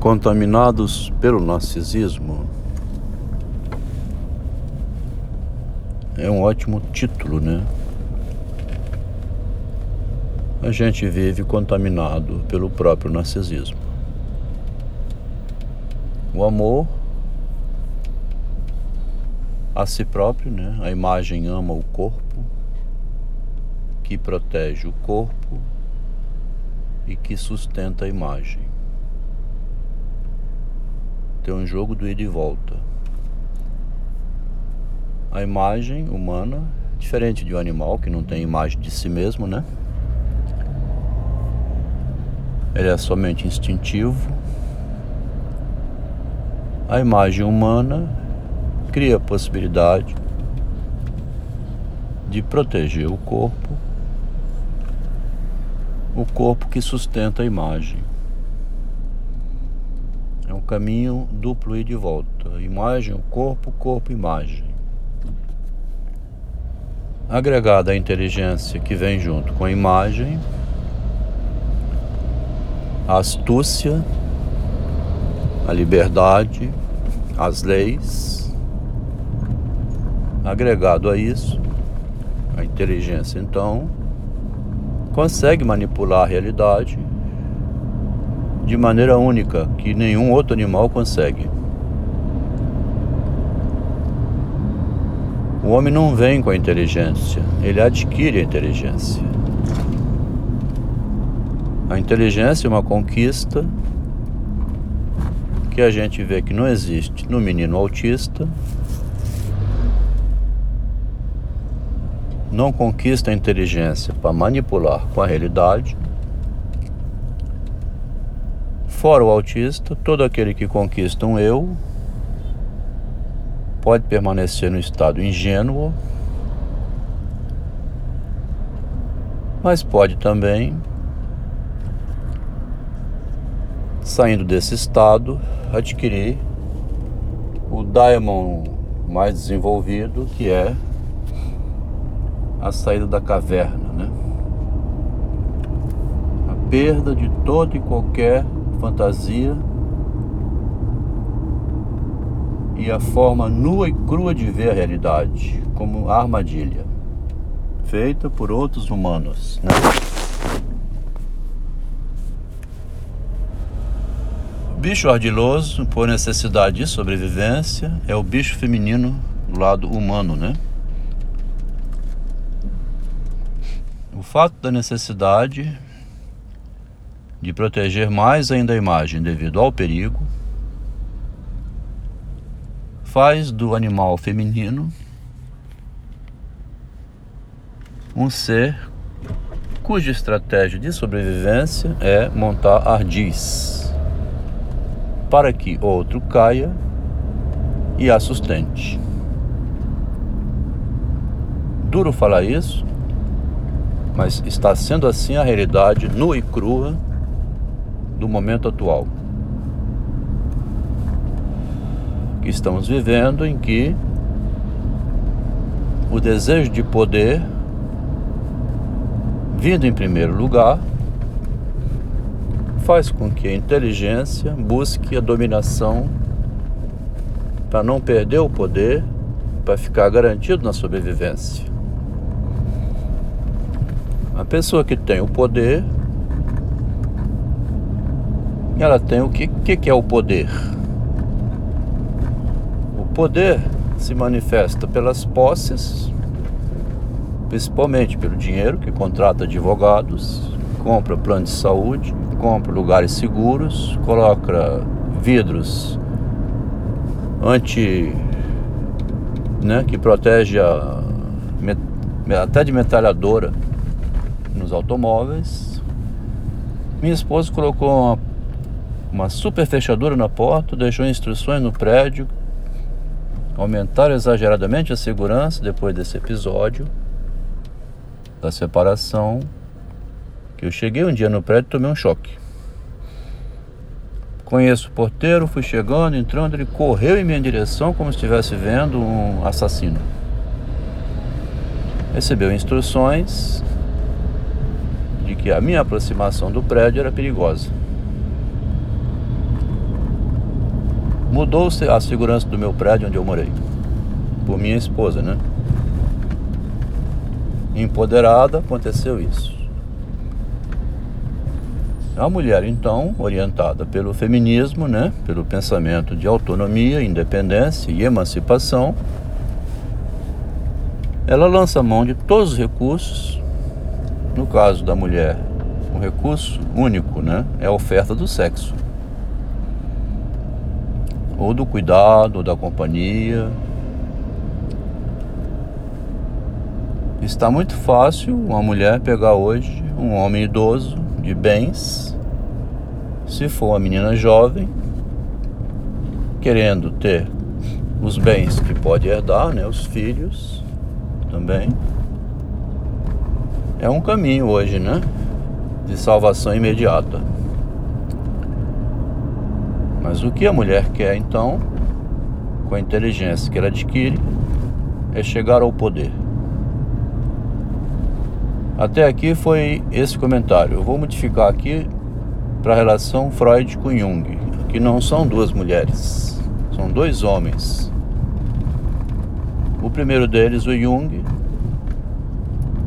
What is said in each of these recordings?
Contaminados pelo narcisismo é um ótimo título, né? A gente vive contaminado pelo próprio narcisismo. O amor a si próprio, né? A imagem ama o corpo, que protege o corpo e que sustenta a imagem. Tem um jogo do ida e volta. A imagem humana, diferente de um animal que não tem imagem de si mesmo, né? Ele é somente instintivo. A imagem humana cria a possibilidade de proteger o corpo, o corpo que sustenta a imagem. Caminho duplo e de volta. Imagem, corpo, corpo, imagem. Agregada à inteligência que vem junto com a imagem, a astúcia, a liberdade, as leis. Agregado a isso, a inteligência então consegue manipular a realidade de maneira única que nenhum outro animal consegue. O homem não vem com a inteligência, ele adquire a inteligência. A inteligência é uma conquista que a gente vê que não existe no menino autista. Não conquista a inteligência para manipular com a realidade Fora o autista, todo aquele que conquista um eu pode permanecer no estado ingênuo, mas pode também, saindo desse estado, adquirir o daemon mais desenvolvido, que é a saída da caverna, né? A perda de todo e qualquer fantasia e a forma nua e crua de ver a realidade, como armadilha, feita por outros humanos. Né? O bicho ardiloso, por necessidade de sobrevivência, é o bicho feminino do lado humano, né? O fato da necessidade de proteger mais ainda a imagem devido ao perigo, faz do animal feminino um ser cuja estratégia de sobrevivência é montar ardis para que outro caia e a sustente. Duro falar isso, mas está sendo assim a realidade nua e crua do momento atual que estamos vivendo, em que o desejo de poder, vindo em primeiro lugar, faz com que a inteligência busque a dominação para não perder o poder, para ficar garantido na sobrevivência. A pessoa que tem o poder ela tem o que, que, que é o poder? O poder se manifesta pelas posses, principalmente pelo dinheiro que contrata advogados, compra plano de saúde, compra lugares seguros, coloca vidros anti né, que protege a, até de metralhadora nos automóveis. Minha esposa colocou uma uma super fechadura na porta, deixou instruções no prédio, aumentaram exageradamente a segurança depois desse episódio da separação. Que eu cheguei um dia no prédio e tomei um choque. Conheço o porteiro, fui chegando, entrando, ele correu em minha direção como se estivesse vendo um assassino. Recebeu instruções de que a minha aproximação do prédio era perigosa. Mudou a segurança do meu prédio onde eu morei. Por minha esposa, né? Empoderada, aconteceu isso. A mulher, então, orientada pelo feminismo, né, pelo pensamento de autonomia, independência e emancipação, ela lança mão de todos os recursos. No caso da mulher, um recurso único, né, é a oferta do sexo, ou do cuidado, ou da companhia. Está muito fácil uma mulher pegar hoje um homem idoso de bens, se for uma menina jovem, querendo ter os bens que pode herdar, né, os filhos também. É um caminho hoje, né, de salvação imediata. Mas o que a mulher quer então, com a inteligência que ela adquire, é chegar ao poder. Até aqui foi esse comentário. Eu vou modificar aqui para a relação Freud com Jung, que não são duas mulheres, são dois homens. O primeiro deles, o Jung,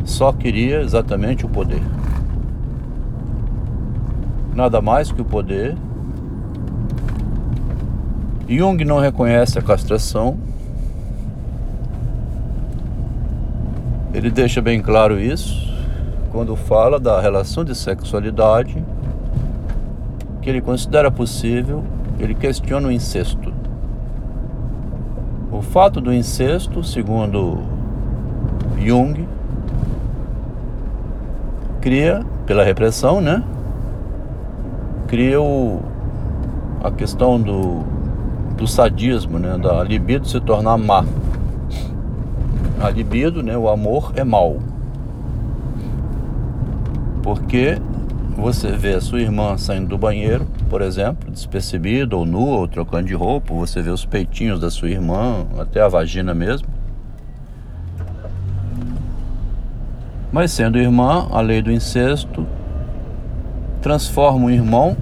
só queria exatamente o poder. Nada mais que o poder. Jung não reconhece a castração. Ele deixa bem claro isso quando fala da relação de sexualidade que ele considera possível, ele questiona o incesto. O fato do incesto, segundo Jung, cria, pela repressão, né? Cria o, a questão do, do sadismo, né? Da libido se tornar má. A libido, né? O amor é mal. Porque você vê a sua irmã saindo do banheiro, por exemplo, despercebida ou nua ou trocando de roupa, você vê os peitinhos da sua irmã, até a vagina mesmo. Mas sendo irmã, a lei do incesto transforma o irmão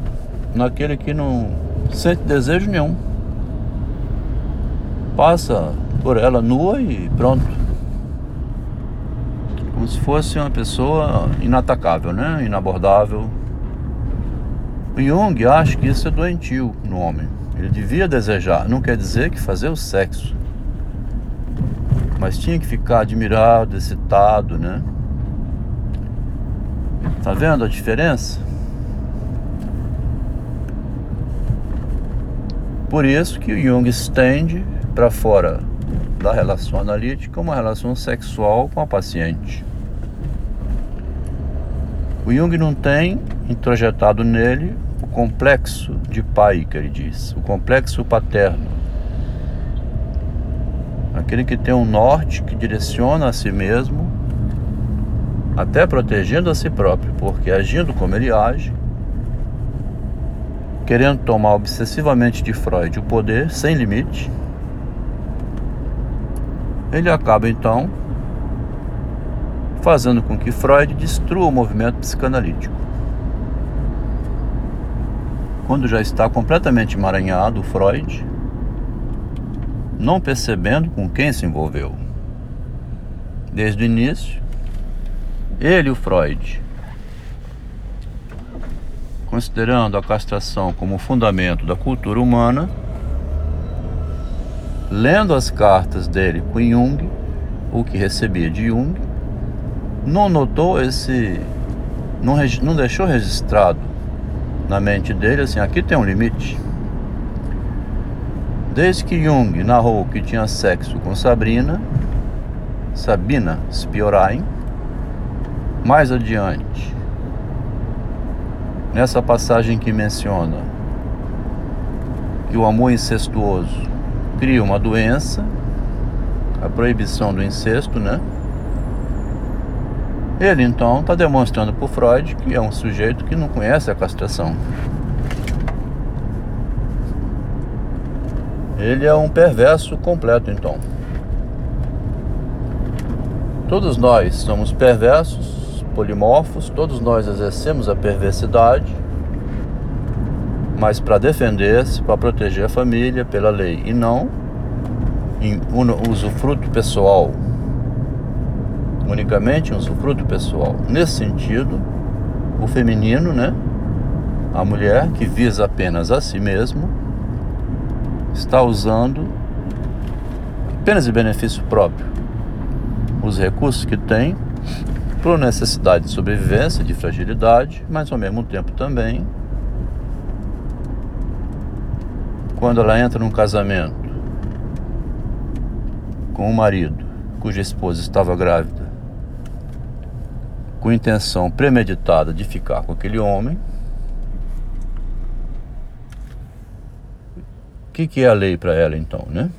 naquele que não sente desejo nenhum. Passa por ela nua e pronto como se fosse uma pessoa inatacável, né? Inabordável. O Jung acha que isso é doentio no homem. Ele devia desejar, não quer dizer que fazer o sexo. Mas tinha que ficar admirado, excitado, né? Tá vendo a diferença? Por isso que o Jung estende para fora da relação analítica uma relação sexual com a paciente. O Jung não tem introjetado nele o complexo de pai, que ele diz, o complexo paterno. Aquele que tem um norte que direciona a si mesmo, até protegendo a si próprio, porque agindo como ele age, querendo tomar obsessivamente de Freud o poder sem limite, ele acaba então fazendo com que Freud destrua o movimento psicanalítico. Quando já está completamente emaranhado, Freud, não percebendo com quem se envolveu. Desde o início, ele, o Freud, considerando a castração como fundamento da cultura humana, lendo as cartas dele com Jung, o que recebia de Jung, não notou esse. Não, não deixou registrado na mente dele assim: aqui tem um limite. Desde que Jung narrou que tinha sexo com Sabrina, Sabina Spiorain, mais adiante, nessa passagem que menciona que o amor incestuoso cria uma doença, a proibição do incesto, né? Ele então está demonstrando para Freud que é um sujeito que não conhece a castração. Ele é um perverso completo, então. Todos nós somos perversos, polimorfos, todos nós exercemos a perversidade, mas para defender-se, para proteger a família pela lei e não em usufruto pessoal, unicamente em usufruto pessoal. Nesse sentido, o feminino, né, a mulher que visa apenas a si mesmo, está usando apenas em benefício próprio os recursos que tem por necessidade de sobrevivência, de fragilidade, mas ao mesmo tempo também quando ela entra num casamento com um marido cuja esposa estava grávida, com intenção premeditada de ficar com aquele homem, o que, que é a lei para ela então, né?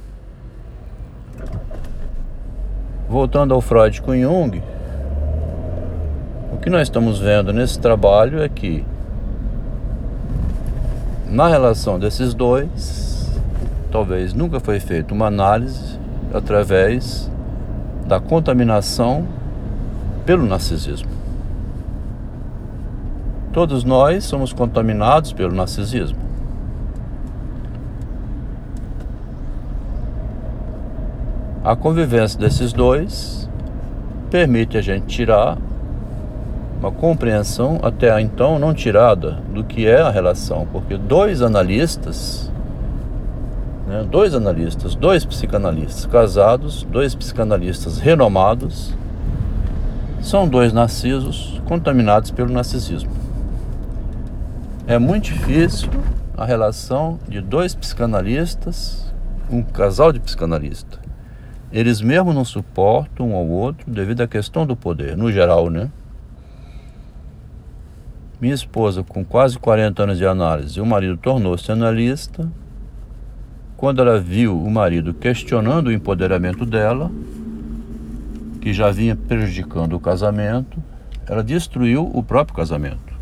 Voltando ao Freud com Jung, o que nós estamos vendo nesse trabalho é que na relação desses dois, talvez nunca foi feita uma análise através da contaminação pelo narcisismo. Todos nós somos contaminados pelo narcisismo. A convivência desses dois permite a gente tirar uma compreensão até então não tirada do que é a relação, porque dois analistas, né, dois analistas, dois psicanalistas casados, dois psicanalistas renomados, são dois narcisos contaminados pelo narcisismo. É muito difícil a relação de dois psicanalistas, um casal de psicanalistas. Eles mesmo não suportam um ao outro devido à questão do poder, no geral, né? Minha esposa, com quase 40 anos de análise, o marido tornou-se analista. Quando ela viu o marido questionando o empoderamento dela, que já vinha prejudicando o casamento, ela destruiu o próprio casamento.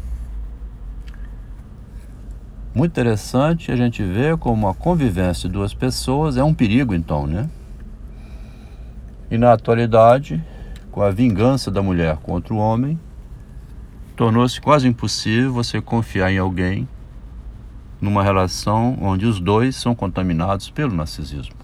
Muito interessante a gente ver como a convivência de duas pessoas é um perigo, então, né? E na atualidade, com a vingança da mulher contra o homem, tornou-se quase impossível você confiar em alguém numa relação onde os dois são contaminados pelo narcisismo.